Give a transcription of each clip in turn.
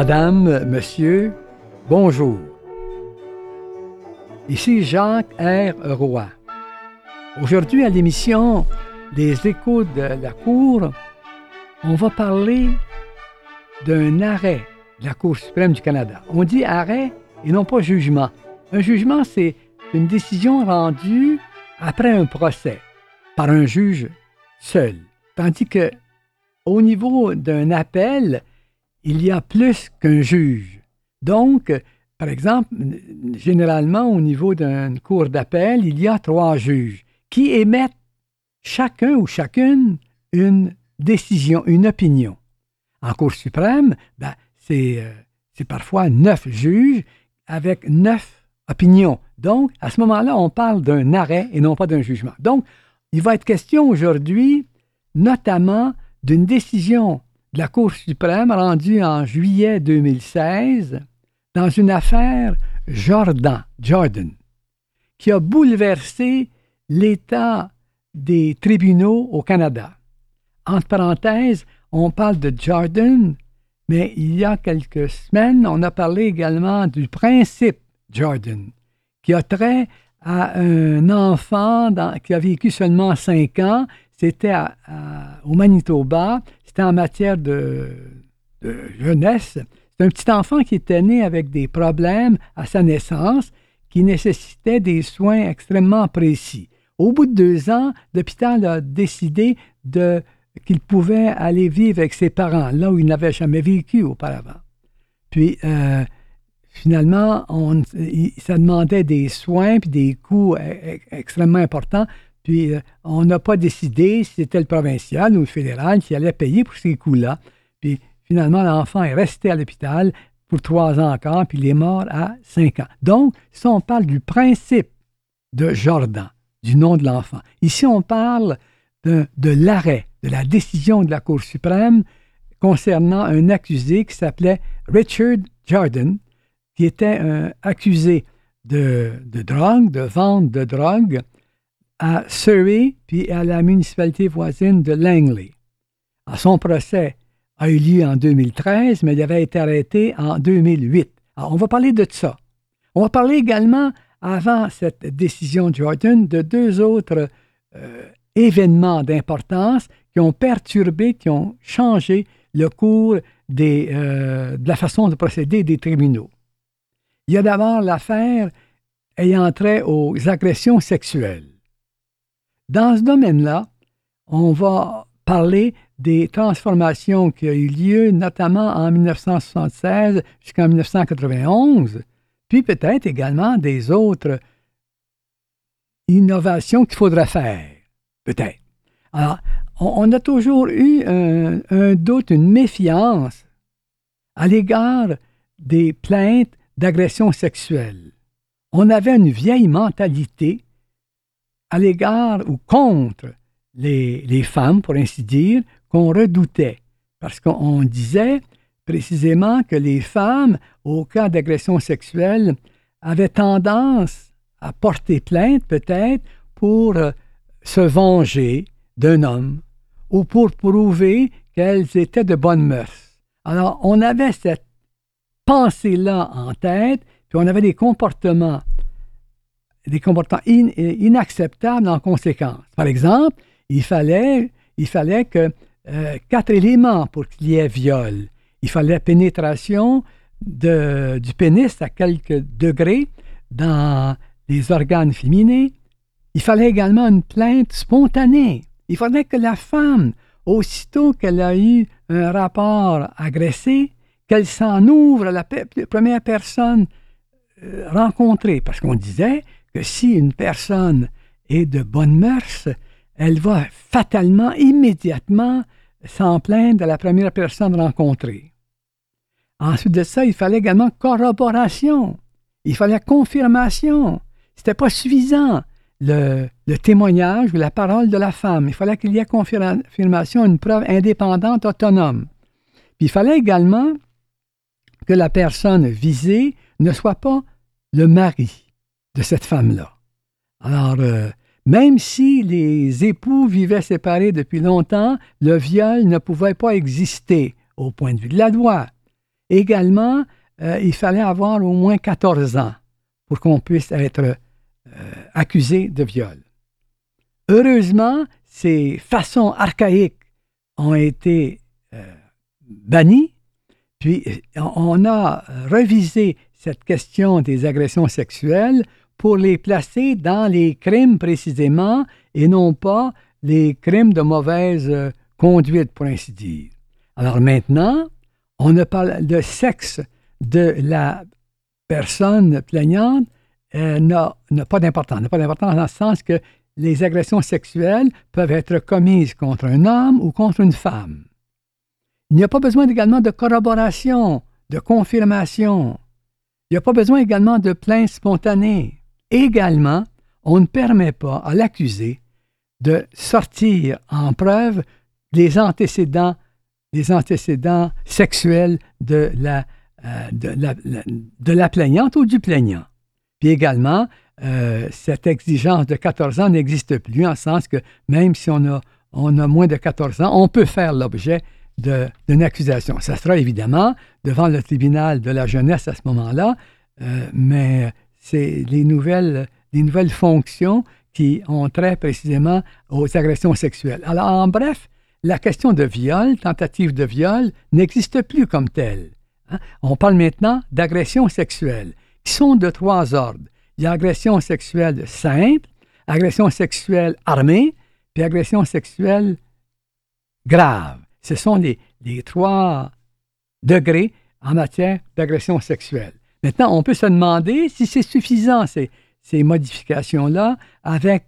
Madame, Monsieur, bonjour. Ici Jacques R. Roy. Aujourd'hui à l'émission Les échos de la Cour, on va parler d'un arrêt de la Cour suprême du Canada. On dit arrêt et non pas jugement. Un jugement, c'est une décision rendue après un procès par un juge seul. Tandis que au niveau d'un appel, il y a plus qu'un juge. Donc, par exemple, généralement, au niveau d'une cour d'appel, il y a trois juges qui émettent chacun ou chacune une décision, une opinion. En Cour suprême, ben, euh, c'est parfois neuf juges avec neuf opinions. Donc, à ce moment-là, on parle d'un arrêt et non pas d'un jugement. Donc, il va être question aujourd'hui, notamment, d'une décision de la Cour suprême rendue en juillet 2016 dans une affaire Jordan, Jordan, qui a bouleversé l'état des tribunaux au Canada. Entre parenthèses, on parle de Jordan, mais il y a quelques semaines, on a parlé également du principe Jordan, qui a trait à un enfant qui a vécu seulement cinq ans. C'était au Manitoba. En matière de, jeunesse. C'est un petit enfant qui était né avec des problèmes à sa naissance qui nécessitaient des soins extrêmement précis. Au bout de deux ans, l'hôpital a décidé qu'il pouvait aller vivre avec ses parents, là où il n'avait jamais vécu auparavant. Puis, euh, finalement, ça demandait des soins puis des coûts e, e, extrêmement importants. Puis euh, on n'a pas décidé si c'était le provincial ou le fédéral qui allait payer pour ces coûts-là. Puis finalement, l'enfant est resté à l'hôpital pour trois ans encore, puis il est mort à cinq ans. Donc, si on parle du principe de Jordan, du nom de l'enfant, ici on parle de, l'arrêt, de la décision de la Cour suprême concernant un accusé qui s'appelait Richard Jordan, qui était un accusé de, de drogue, de vente de drogue, à Surrey puis à la municipalité voisine de Langley. son procès a eu lieu en 2013, mais il avait été arrêté en 2008. Alors, on va parler de ça. On va parler également, avant cette décision de Jordan, de deux autres euh, événements d'importance qui ont perturbé, qui ont changé le cours euh, de la façon de procéder des tribunaux. Il y a d'abord l'affaire ayant trait aux agressions sexuelles. Dans ce domaine-là, on va parler des transformations qui ont eu lieu, notamment en 1976 jusqu'en 1991, puis peut-être également des autres innovations qu'il faudra faire. Peut-être. Alors, on, a toujours eu un, un doute, une méfiance à l'égard des plaintes d'agression sexuelle. On avait une vieille mentalité à l'égard ou contre les, femmes, pour ainsi dire, qu'on redoutait. Parce qu'on disait précisément que les femmes, au cas d'agression sexuelle, avaient tendance à porter plainte peut-être pour euh, se venger d'un homme ou pour prouver qu'elles étaient de bonnes mœurs. Alors, on avait cette pensée-là en tête, puis on avait des comportements des comportements inacceptables en conséquence. Par exemple, il fallait, il fallait que euh, quatre éléments pour qu'il y ait viol. Il fallait pénétration de, du pénis à quelques degrés dans les organes féminins. Il fallait également une plainte spontanée. Il fallait que la femme, aussitôt qu'elle a eu un rapport agressé, qu'elle s'en ouvre à la première personne euh, rencontrée. Parce qu'on disait que si une personne est de bonne mœurs, elle va fatalement, immédiatement s'en plaindre à la première personne rencontrée. Ensuite de ça, il fallait également corroboration. Il fallait confirmation. Ce n'était pas suffisant, le, le, témoignage ou la parole de la femme. Il fallait qu'il y ait confirmation, une preuve indépendante, autonome. Puis il fallait également que la personne visée ne soit pas le mari de cette femme-là. Alors, euh, même si les époux vivaient séparés depuis longtemps, le viol ne pouvait pas exister au point de vue de la loi. Également, euh, il fallait avoir au moins 14 ans pour qu'on puisse être euh, accusé de viol. Heureusement, ces façons archaïques ont été bannies, puis on a revisé cette question des agressions sexuelles pour les placer dans les crimes précisément et non pas les crimes de mauvaise conduite, pour ainsi dire. Alors maintenant, on ne parle sexe de la personne plaignante euh, n'a pas d'importance. N'a pas d'importance dans le sens que les agressions sexuelles peuvent être commises contre un homme ou contre une femme. Il n'y a pas besoin également de corroboration, de confirmation. Il n'y a pas besoin également de plainte spontanée. Également, on ne permet pas à l'accusé de sortir en preuve les antécédents, les antécédents sexuels de la euh, de, la, plaignante ou du plaignant. Puis également, euh, cette exigence de 14 ans n'existe plus, en sens que même si on a, on a moins de 14 ans, on peut faire l'objet d'une accusation. Ça sera évidemment devant le tribunal de la jeunesse à ce moment-là, euh, mais c'est les nouvelles, les fonctions qui ont trait précisément aux agressions sexuelles. Alors, en bref, la question de viol, tentative de viol, n'existe plus comme telle. Hein? On parle maintenant d'agressions sexuelles, qui sont de trois ordres. Il y a agression sexuelle simple, agression sexuelle armée, puis agression sexuelle grave. Ce sont les, trois degrés en matière d'agression sexuelle. Maintenant, on peut se demander si c'est suffisant, ces, ces modifications-là, avec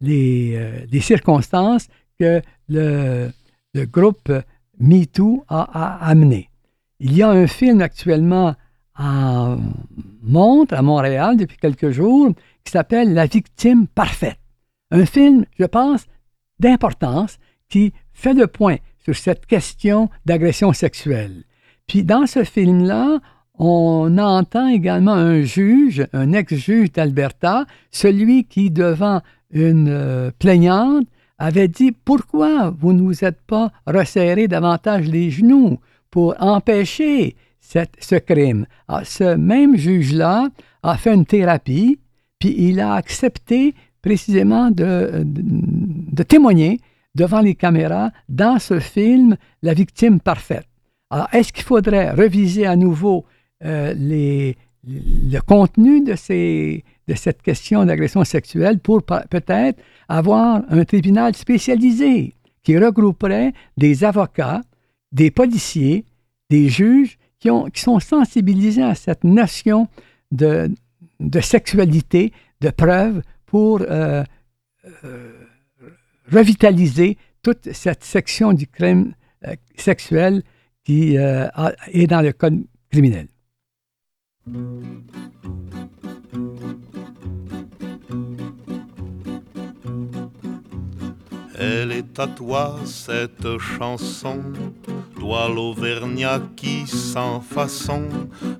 les, euh, les, circonstances que le, le groupe MeToo a, a amenées. Il y a un film actuellement en montre à Montréal depuis quelques jours qui s'appelle La victime parfaite. Un film, je pense, d'importance qui fait le point sur cette question d'agression sexuelle. Puis dans ce film-là, on entend également un juge, un ex-juge d'Alberta, celui qui, devant une euh, plaignante, avait dit Pourquoi vous ne vous êtes pas resserré davantage les genoux pour empêcher ce crime. Ah, ce même juge-là a fait une thérapie, puis il a accepté précisément de, de, témoigner devant les caméras dans ce film La victime parfaite. Alors, est-ce qu'il faudrait reviser à nouveau euh, le contenu de, ces, de cette question d'agression sexuelle pour peut-être avoir un tribunal spécialisé qui regrouperait des avocats, des policiers, des juges qui, ont, qui sont sensibilisés à cette notion de, de sexualité, de preuve, pour euh, euh, revitaliser toute cette section du crime sexuel qui est dans le code criminel. Elle est à toi cette chanson, toi l'Auvergnat qui sans façon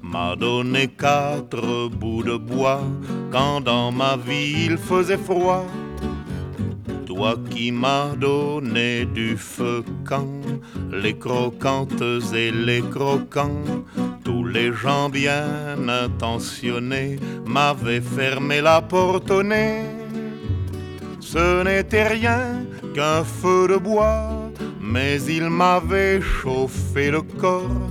m'a donné quatre bouts de bois quand dans ma vie il faisait froid. Toi qui m'as donné du feu quand les croquantes et les croquants, les gens bien intentionnés m'avaient fermé la porte au nez. Ce n'était rien qu'un feu de bois, mais il m'avait chauffé le corps,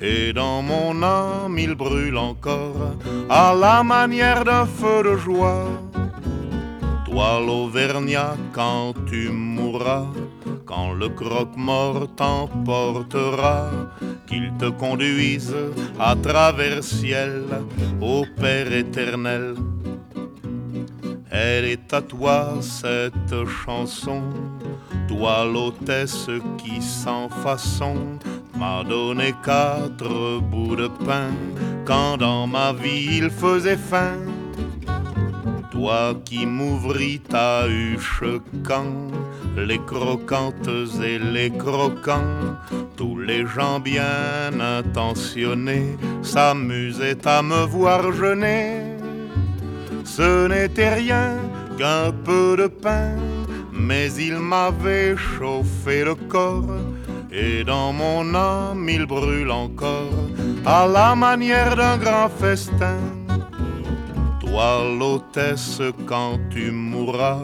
et dans mon âme il brûle encore, à la manière d'un feu de joie. Toi l'Auvergnat, quand tu mourras, quand le croque-mort t'emportera, qu'il te conduise à travers ciel, au Père éternel elle est à toi cette chanson, toi l'hôtesse qui sans façon m'a donné quatre bouts de pain quand dans ma vie il faisait faim. Toi qui m'ouvris ta huche quand les croquantes et les croquants, tous les gens bien intentionnés s'amusaient à me voir jeûner. Ce n'était rien qu'un peu de pain, mais il m'avait chauffé le corps, et dans mon âme il brûle encore, à la manière d'un grand festin. Toi, l'hôtesse, quand tu mourras,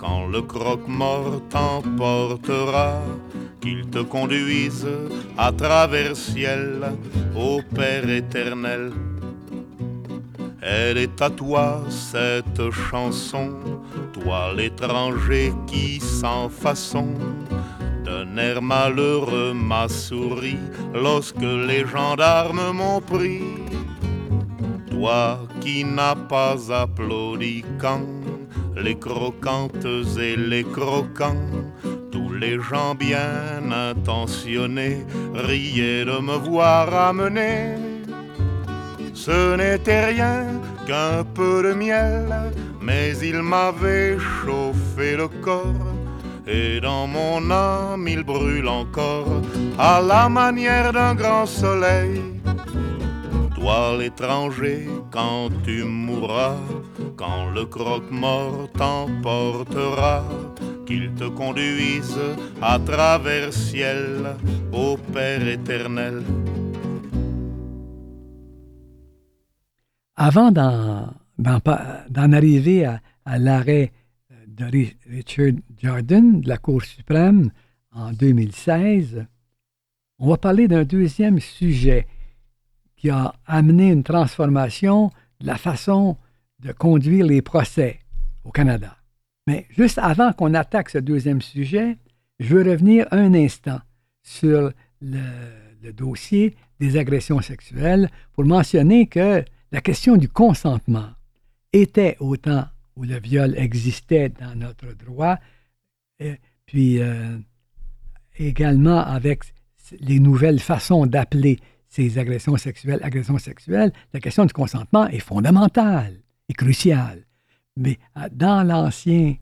quand le croque-mort t'emportera, qu'il te conduise à travers ciel au Père éternel. Elle est à toi cette chanson, toi l'étranger qui sans façon d'un air malheureux m'a souri lorsque les gendarmes m'ont pris. Toi qui n'as pas applaudi quand les croquantes et les croquants tous les gens bien intentionnés riaient de me voir amener. Ce n'était rien qu'un peu de miel, mais il m'avait chauffé le corps. Et dans mon âme il brûle encore à la manière d'un grand soleil. Toi l'étranger, quand tu mourras, quand le croque-mort t'emportera, qu'il te conduise à travers ciel au Père éternel. Avant d'en arriver à, à l'arrêt de Richard Jordan de la Cour suprême en 2016, on va parler d'un deuxième sujet qui a amené une transformation de la façon de conduire les procès au Canada. Mais juste avant qu'on attaque ce deuxième sujet, je veux revenir un instant sur le, dossier des agressions sexuelles pour mentionner que la question du consentement était au temps où le viol existait dans notre droit, et puis euh, également avec les nouvelles façons d'appeler ces agressions sexuelles agressions sexuelles, la question du consentement est fondamentale et cruciale. Mais euh, dans l'ancienne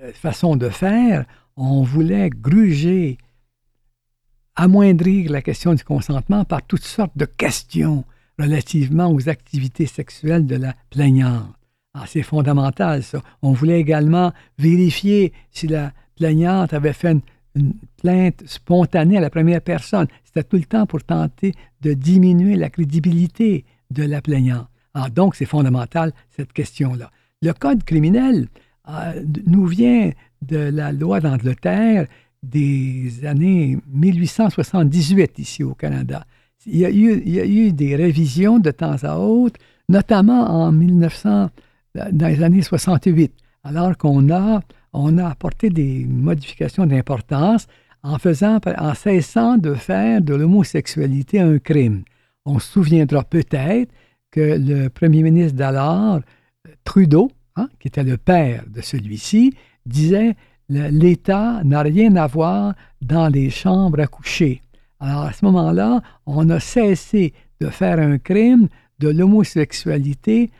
euh, façon de faire, on voulait gruger, amoindrir la question du consentement par toutes sortes de questions relativement aux activités sexuelles de la plaignante. Ah, c'est fondamental, ça. On voulait également vérifier si la plaignante avait fait une, une plainte spontanée à la première personne. C'était tout le temps pour tenter de diminuer la crédibilité de la plaignante. Ah, donc, c'est fondamental, cette question-là. Le Code criminel euh, nous vient de la loi d'Angleterre des années 1878 ici au Canada. Il y, a eu, il y, a eu, des révisions de temps à autre, notamment en 1900, dans les années 68, alors qu'on a, on a apporté des modifications d'importance en, cessant de faire de l'homosexualité un crime. On se souviendra peut-être que le premier ministre d'alors, Trudeau, hein, qui était le père de celui-ci, disait l'État n'a rien à voir dans les chambres à coucher. Alors à ce moment-là, on a cessé de faire un crime de l'homosexualité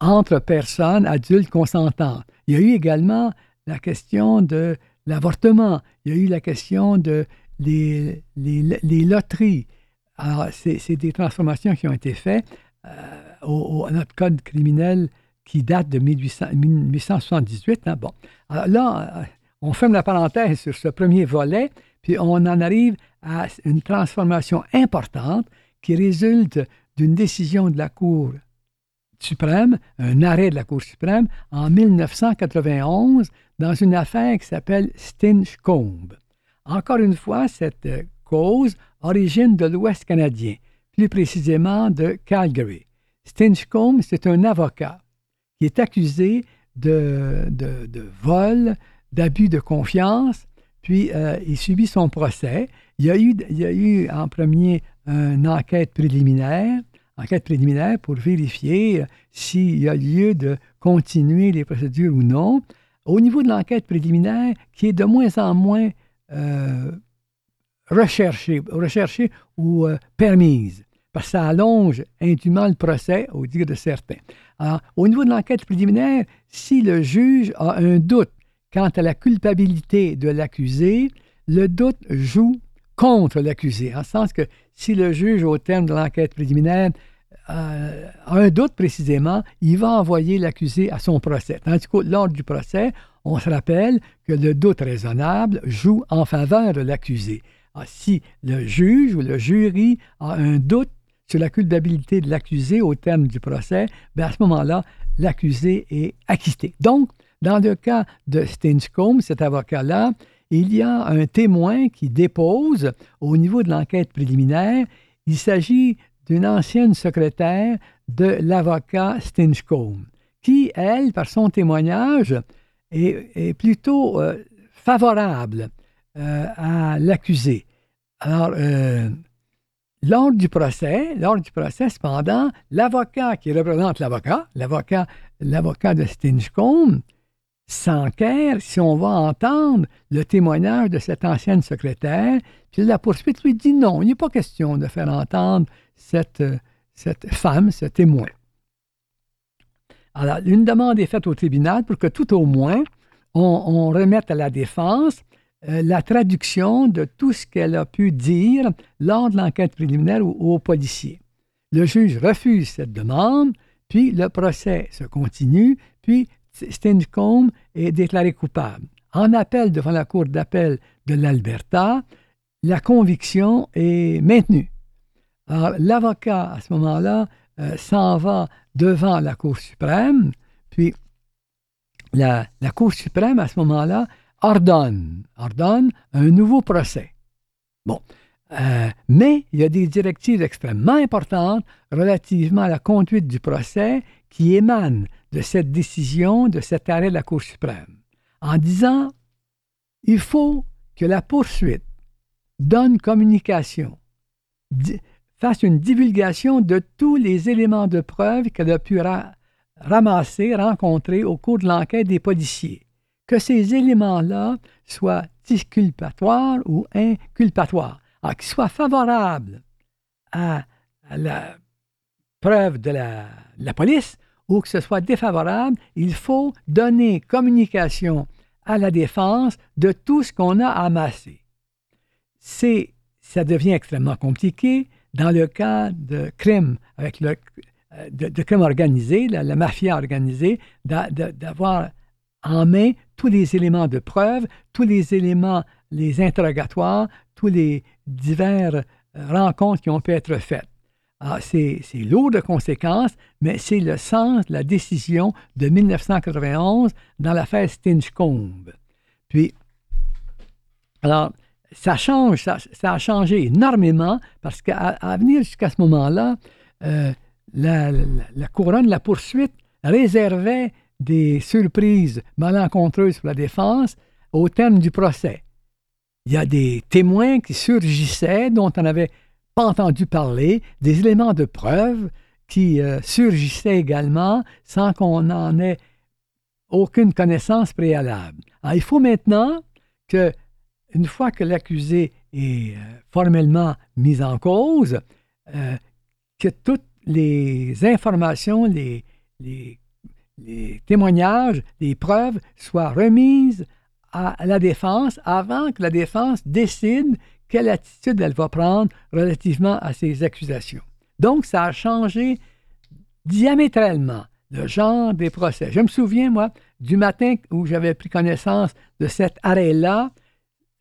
entre personnes adultes consentantes. Il y a eu également la question de l'avortement, il y a eu la question de les, les, loteries. Alors, c'est des transformations qui ont été faites euh, au, à notre code criminel qui date de 1878. Hein, bon. Alors là, euh, on ferme la parenthèse sur ce premier volet, puis on en arrive à une transformation importante qui résulte d'une décision de la Cour suprême, un arrêt de la Cour suprême, en 1991, dans une affaire qui s'appelle Stinchcombe. Encore une fois, cette euh, cause origine de l'Ouest canadien, plus précisément de Calgary. Stinchcombe, c'est un avocat qui est accusé de, de, vol, d'abus de confiance, puis euh, il subit son procès. Il a eu, il y a eu en premier une enquête préliminaire, enquête préliminaire pour vérifier s'il y a lieu de continuer les procédures ou non. Au niveau de l'enquête préliminaire, qui est de moins en moins euh, recherchée, recherchée ou euh, permise parce que ça allonge indûment le procès, au dire de certains. Alors, au niveau de l'enquête préliminaire, si le juge a un doute quant à la culpabilité de l'accusé, le doute joue contre l'accusé, en sens que si le juge, au terme de l'enquête préliminaire, euh, a un doute précisément, il va envoyer l'accusé à son procès. Tandis que lors du procès, on se rappelle que le doute raisonnable joue en faveur de l'accusé. si le juge ou le jury a un doute sur la culpabilité de l'accusé au terme du procès, ben, à ce moment-là, l'accusé est acquitté. Donc, dans le cas de Stinchcombe, cet avocat-là, il y a un témoin qui dépose au niveau de l'enquête préliminaire. Il s'agit d'une ancienne secrétaire de l'avocat Stinchcombe, qui, elle, par son témoignage, est, plutôt euh, favorable euh, à l'accusé. Alors, euh, lors du procès, lors du procès, cependant, l'avocat qui représente l'avocat, l'avocat, l'avocat de Stinchcombe, s'enquère si on va entendre le témoignage de cette ancienne secrétaire. Puis la poursuite lui dit non, il n'est pas question de faire entendre cette, cette femme, ce témoin. Alors, une demande est faite au tribunal pour que tout au moins on, remette à la défense euh, la traduction de tout ce qu'elle a pu dire lors de l'enquête préliminaire aux policiers. Le juge refuse cette demande, puis le procès se continue, puis Stinscombe est déclaré coupable. En appel devant la Cour d'appel de l'Alberta, la conviction est maintenue. Alors, l'avocat, à ce moment-là, euh, s'en va devant la Cour suprême, puis la, Cour suprême, à ce moment-là, ordonne, ordonne un nouveau procès. Bon. Euh, mais il y a des directives extrêmement importantes relativement à la conduite du procès qui émanent de cette décision, de cet arrêt de la Cour suprême, en disant il faut que la poursuite donne communication, fasse une divulgation de tous les éléments de preuve qu'elle a pu ramasser, rencontrer au cours de l'enquête des policiers. Que ces éléments-là soient disculpatoires ou inculpatoires, qu'ils soient favorables à, la preuve de la police ou que ce soit défavorable, il faut donner communication à la défense de tout ce qu'on a amassé. C'est, ça devient extrêmement compliqué dans le cas de crimes avec le, euh, de, organisés, la, mafia organisée, d'avoir en main tous les éléments de preuve, tous les éléments, les interrogatoires, tous les divers euh, rencontres qui ont pu être faites. Ah, c'est lourd de conséquences, mais c'est le sens de la décision de 1991 dans l'affaire Stinchcombe. Puis, alors, ça change, ça, a changé énormément parce qu'à venir jusqu'à ce moment-là, euh, la, couronne, la poursuite réservait des surprises malencontreuses pour la défense au terme du procès. Il y a des témoins qui surgissaient dont on avait entendu parler, des éléments de preuve qui euh, surgissaient également sans qu'on n'en ait aucune connaissance préalable. il faut maintenant que, une fois que l'accusé est euh, formellement mis en cause, euh, que toutes les informations, les, les, témoignages, les preuves soient remises à la défense avant que la défense décide quelle attitude elle va prendre relativement à ces accusations. Donc, ça a changé diamétralement le genre des procès. Je me souviens, moi, du matin où j'avais pris connaissance de cet arrêt-là,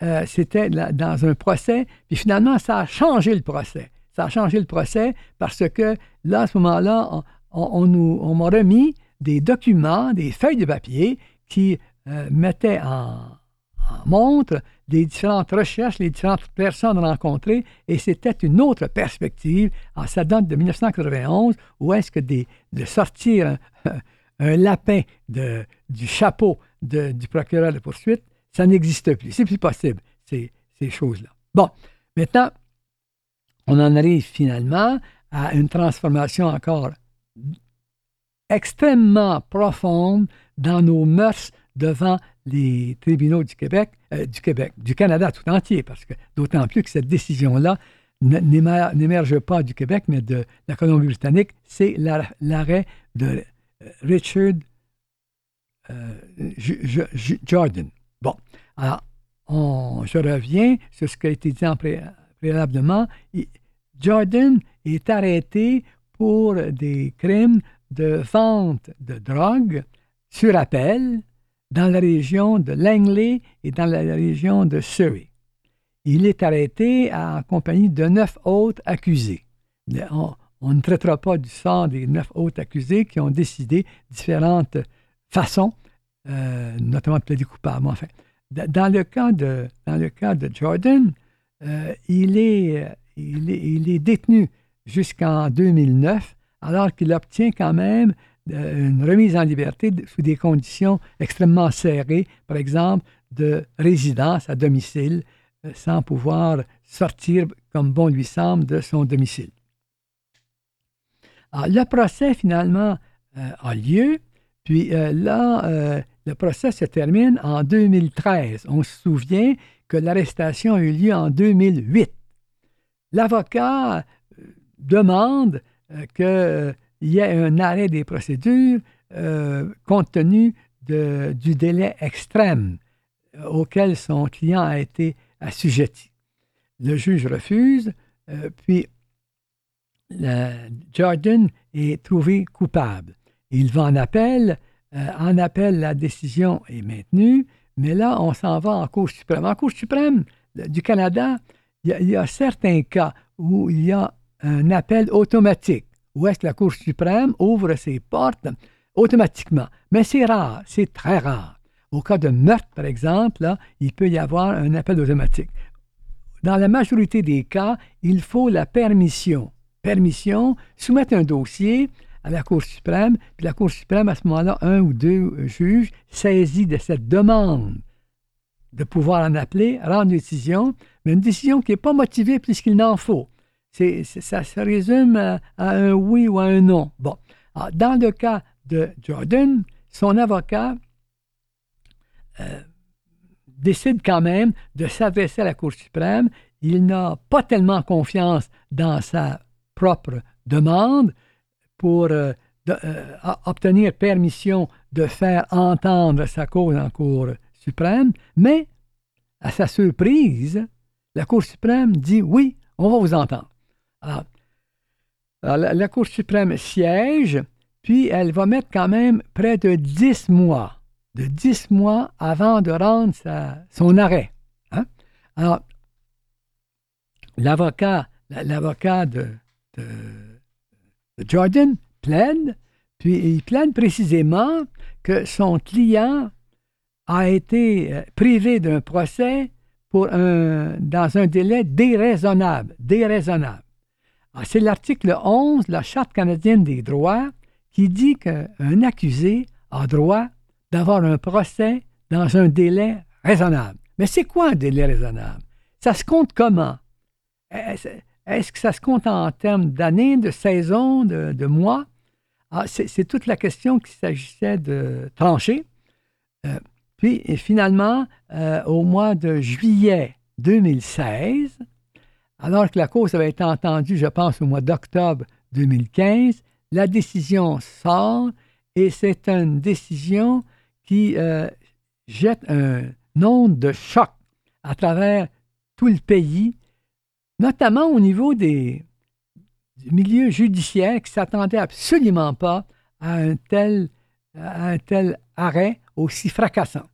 euh, c'était dans un procès, puis finalement, ça a changé le procès. Ça a changé le procès parce que là, à ce moment-là, on, on, m'a remis des documents, des feuilles de papier qui euh, mettaient en, montre les différentes recherches, les différentes personnes rencontrées, et c'était une autre perspective. En ça date de 1991, où est-ce que de sortir un, lapin du chapeau du procureur de poursuite, ça n'existe plus. C'est plus possible, ces choses-là. Bon, maintenant, on en arrive finalement à une transformation encore extrêmement profonde dans nos mœurs devant les tribunaux du Québec, euh, du Québec, du Canada tout entier, parce que d'autant plus que cette décision-là n'émerge pas du Québec, mais de la Colombie-Britannique, c'est l'arrêt de euh, Richard euh, Jordan. Bon, alors, je reviens sur ce qui a été dit préalablement. Jordan est arrêté pour des crimes de vente de drogue sur appel dans la région de Langley et dans la région de Surrey. Il est arrêté en compagnie de neuf autres accusés. on, ne traitera pas du sort des neuf autres accusés qui ont décidé différentes façons, euh, notamment de plaider coupable. Enfin, dans le cas de, dans le cas de Jordan, euh, il, est, il, est, il est détenu jusqu'en 2009, alors qu'il obtient quand même une remise en liberté sous des conditions extrêmement serrées, par exemple de résidence à domicile, sans pouvoir sortir comme bon lui semble de son domicile. Alors, le procès finalement a lieu, puis là, le procès se termine en 2013. On se souvient que l'arrestation a eu lieu en 2008. L'avocat euh, demande euh, qu'il y ait un arrêt des procédures euh, compte tenu du délai extrême auquel son client a été assujetti. Le juge refuse, puis Jordan est trouvé coupable. Il va en appel euh, en appel, la décision est maintenue, mais là, on s'en va en Cour suprême. En Cour suprême du Canada, il y, a certains cas où il y a un appel automatique, où est-ce que la Cour suprême ouvre ses portes automatiquement? Mais c'est rare, c'est très rare. Au cas de meurtre, par exemple, il peut y avoir un appel automatique. Dans la majorité des cas, il faut la permission. Permission, soumettre un dossier, à la Cour suprême, puis la Cour suprême, à ce moment-là, un ou deux juges saisis de cette demande de pouvoir en appeler, rendre une décision, mais une décision qui n'est pas motivée puisqu'il n'en faut. Ça se résume à, un oui ou à un non. Bon. dans le cas de Jordan, son avocat euh, décide quand même de s'adresser à la Cour suprême. Il n'a pas tellement confiance dans sa propre demande, pour euh, euh, obtenir permission de faire entendre sa cause en Cour suprême, mais à sa surprise, la Cour suprême dit oui, on va vous entendre. Alors, la, Cour suprême siège, puis elle va mettre quand même près de dix mois, de dix mois avant de rendre son arrêt. Hein. Alors, l'avocat, l'avocat de Jordan plaide, puis il plaide précisément que son client a été euh, privé d'un procès dans un délai déraisonnable. déraisonnable. Ah, c'est l'article 11 de la Charte canadienne des droits qui dit qu'un accusé a droit d'avoir un procès dans un délai raisonnable. Mais c'est quoi un délai raisonnable? Ça se compte comment? Est-ce que ça se compte en termes d'années, de saisons, de, mois? Ah, c'est toute la question qu'il s'agissait de trancher. Euh, puis finalement, euh, au mois de juillet 2016, alors que la cause avait été entendue, je pense, au mois d'octobre 2015, la décision sort et c'est une décision qui euh, jette un onde de choc à travers tout le pays notamment au niveau des, du milieu judiciaire qui ne s'attendait absolument pas à un tel arrêt aussi fracassant.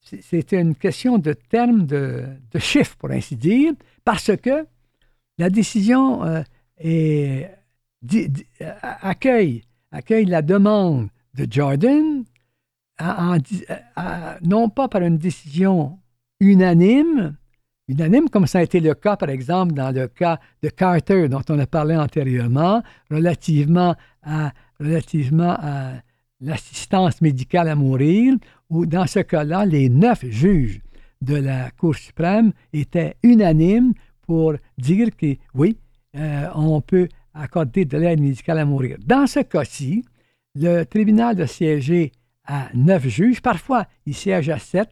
C'était une question de termes, de, chiffres, pour ainsi dire, parce que la décision euh, accueille, accueille la demande de Jordan, non pas par une décision unanime, unanime, comme ça a été le cas, par exemple, dans le cas de Carter, dont on a parlé antérieurement, relativement à, relativement à l'assistance médicale à mourir, où dans ce cas-là, les neuf juges de la Cour suprême étaient unanimes pour dire que oui, euh, on peut accorder de l'aide médicale à mourir. Dans ce cas-ci, le tribunal de siéger à neuf juges, parfois il siège à sept,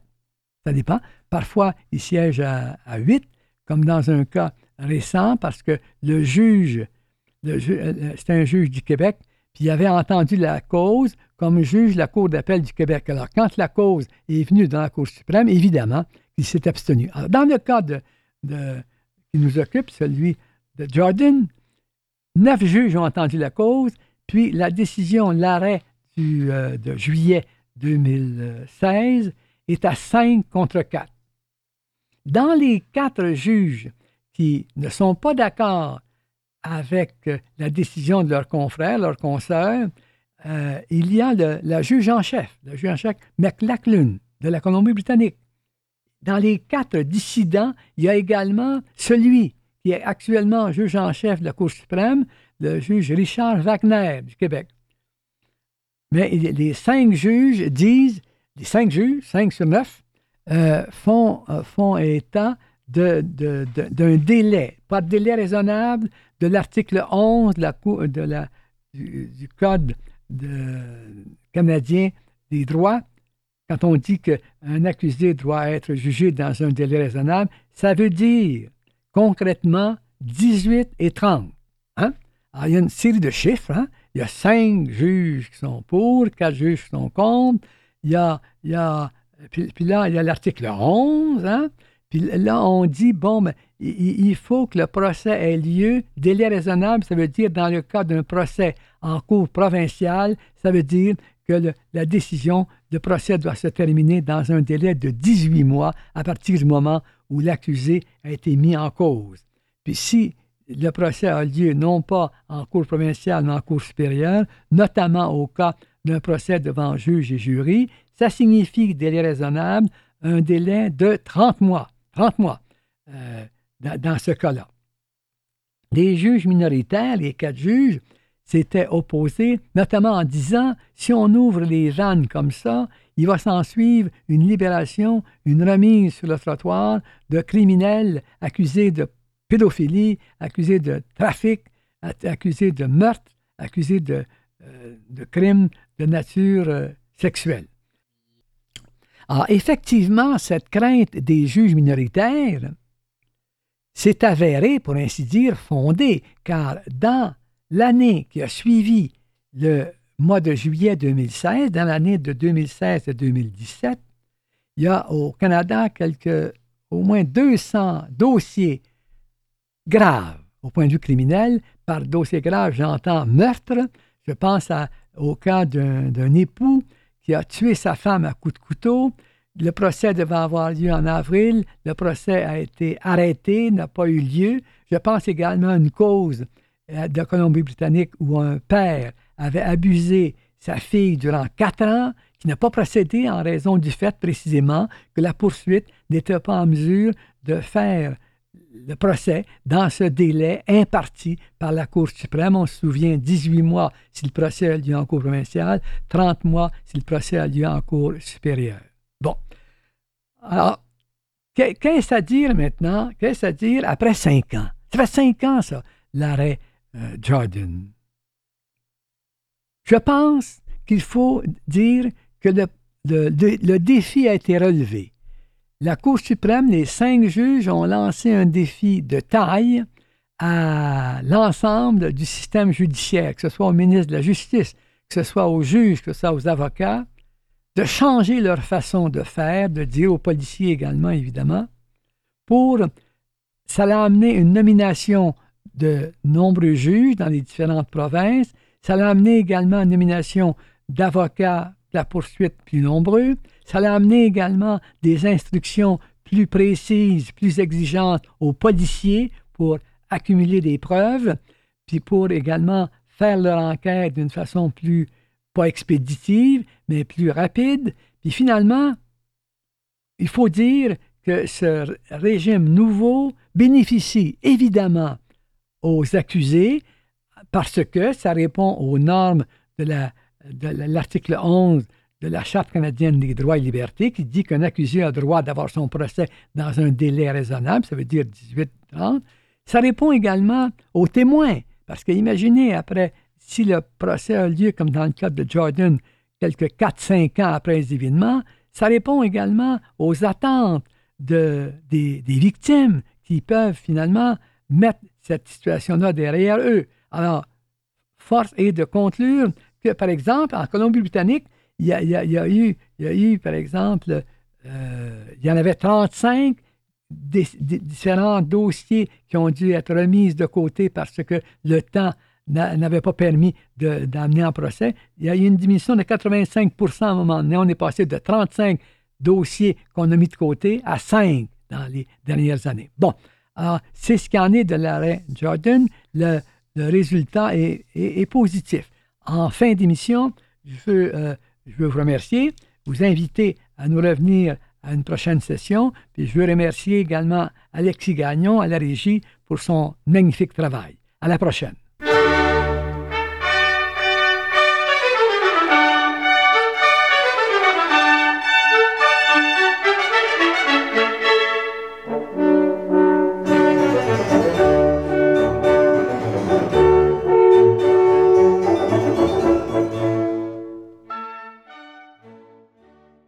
ça dépend, Parfois, il siège à, huit, comme dans un cas récent, parce que le juge, le euh, c'était un juge du Québec, puis il avait entendu la cause comme juge de la Cour d'appel du Québec. Alors, quand la cause est venue dans la Cour suprême, évidemment, il s'est abstenu. Alors, dans le cas de, qui nous occupe, celui de Jordan, neuf juges ont entendu la cause, puis la décision, l'arrêt euh, de juillet 2016 est à 5 contre 4. Dans les quatre juges qui ne sont pas d'accord avec la décision de leurs confrères, leurs consoeurs, il y a le, la juge en chef, le juge en chef McLachlan de la Colombie-Britannique. Dans les quatre dissidents, il y a également celui qui est actuellement juge en chef de la Cour suprême, le juge Richard Wagner du Québec. Mais les cinq juges disent, les cinq juges, cinq sur neuf, euh, font, euh, font état d'un délai, pas de délai raisonnable, de l'article 11 de la, de la, du, Code canadien des droits. Quand on dit qu'un accusé doit être jugé dans un délai raisonnable, ça veut dire concrètement 18 et 30. Hein? Alors, il y a une série de chiffres. Hein? Il y a cinq juges qui sont pour, quatre juges qui sont contre. Il y a, il y a puis, là, il y a l'article 11. Hein? Puis là, on dit, bon, il, faut que le procès ait lieu. Délai raisonnable, ça veut dire dans le cas d'un procès en cours provincial, ça veut dire que la décision de procès doit se terminer dans un délai de 18 mois à partir du moment où l'accusé a été mis en cause. Puis si le procès a lieu non pas en cour provinciale, mais en cour supérieure, notamment au cas d'un procès devant juge et jury, ça signifie délai raisonnable, un délai de 30 mois. 30 mois euh, dans, ce cas-là. Les juges minoritaires, les quatre juges, s'étaient opposés, notamment en disant si on ouvre les vannes comme ça, il va s'en suivre une libération, une remise sur le trottoir de criminels accusés de pédophilie, accusés de trafic, accusés de meurtre, accusés de, euh, crimes de nature euh, sexuelle. Alors, effectivement, cette crainte des juges minoritaires s'est avérée, pour ainsi dire, fondée, car dans l'année qui a suivi le mois de juillet 2016, dans l'année de 2016 et 2017, il y a au Canada quelques, au moins 200 dossiers graves au point de vue criminel. Par dossier grave, j'entends meurtre. Je pense au cas d'un époux qui a tué sa femme à coups de couteau. Le procès devait avoir lieu en avril. Le procès a été arrêté, n'a pas eu lieu. Je pense également à une cause de Colombie-Britannique où un père avait abusé sa fille durant quatre ans, qui n'a pas procédé en raison du fait précisément que la poursuite n'était pas en mesure de faire le procès dans ce délai imparti par la Cour suprême. On se souvient 18 mois si le procès a lieu en Cour provinciale, 30 mois si le procès a lieu en Cour supérieure. Bon. Alors, qu'est-ce à dire maintenant? Qu'est-ce à dire après cinq ans? Ça fait cinq ans, ça, l'arrêt euh, Jordan. Je pense qu'il faut dire que le défi a été relevé la Cour suprême, les cinq juges ont lancé un défi de taille à l'ensemble du système judiciaire, que ce soit au ministre de la Justice, que ce soit aux juges, que ce soit aux avocats, de changer leur façon de faire, de dire aux policiers également, évidemment, pour, ça a amené une nomination de nombreux juges dans les différentes provinces, ça a amené également une nomination d'avocats de la poursuite plus nombreux, ça a amené également des instructions plus précises, plus exigeantes aux policiers pour accumuler des preuves, puis pour également faire leur enquête d'une façon plus, pas expéditive, mais plus rapide. Puis finalement, il faut dire que ce régime nouveau bénéficie évidemment aux accusés parce que ça répond aux normes de l'article 11 de la Charte canadienne des droits et libertés qui dit qu'un accusé a droit d'avoir son procès dans un délai raisonnable, ça veut dire 18-30. Ça répond également aux témoins, parce que imaginez, après, si le procès a lieu, comme dans le cas de Jordan, quelques 4-5 ans après les événements, ça répond également aux attentes de, des, des victimes qui peuvent finalement mettre cette situation-là derrière eux. Alors, force est de conclure que, par exemple, en Colombie-Britannique, il y, a, eu, par exemple, euh, il y en avait 35 différents dossiers qui ont dû être remis de côté parce que le temps n'avait pas permis d'amener en procès. Il y a eu une diminution de 85% à un moment donné. On est passé de 35 dossiers qu'on a mis de côté à 5 dans les dernières années. Bon, c'est ce qu'il en est de l'arrêt Jordan. Le, résultat est, positif. En fin d'émission, je veux, euh, je veux vous remercier, vous inviter à nous revenir à une prochaine session. Puis je veux remercier également Alexis Gagnon à la régie pour son magnifique travail. À la prochaine.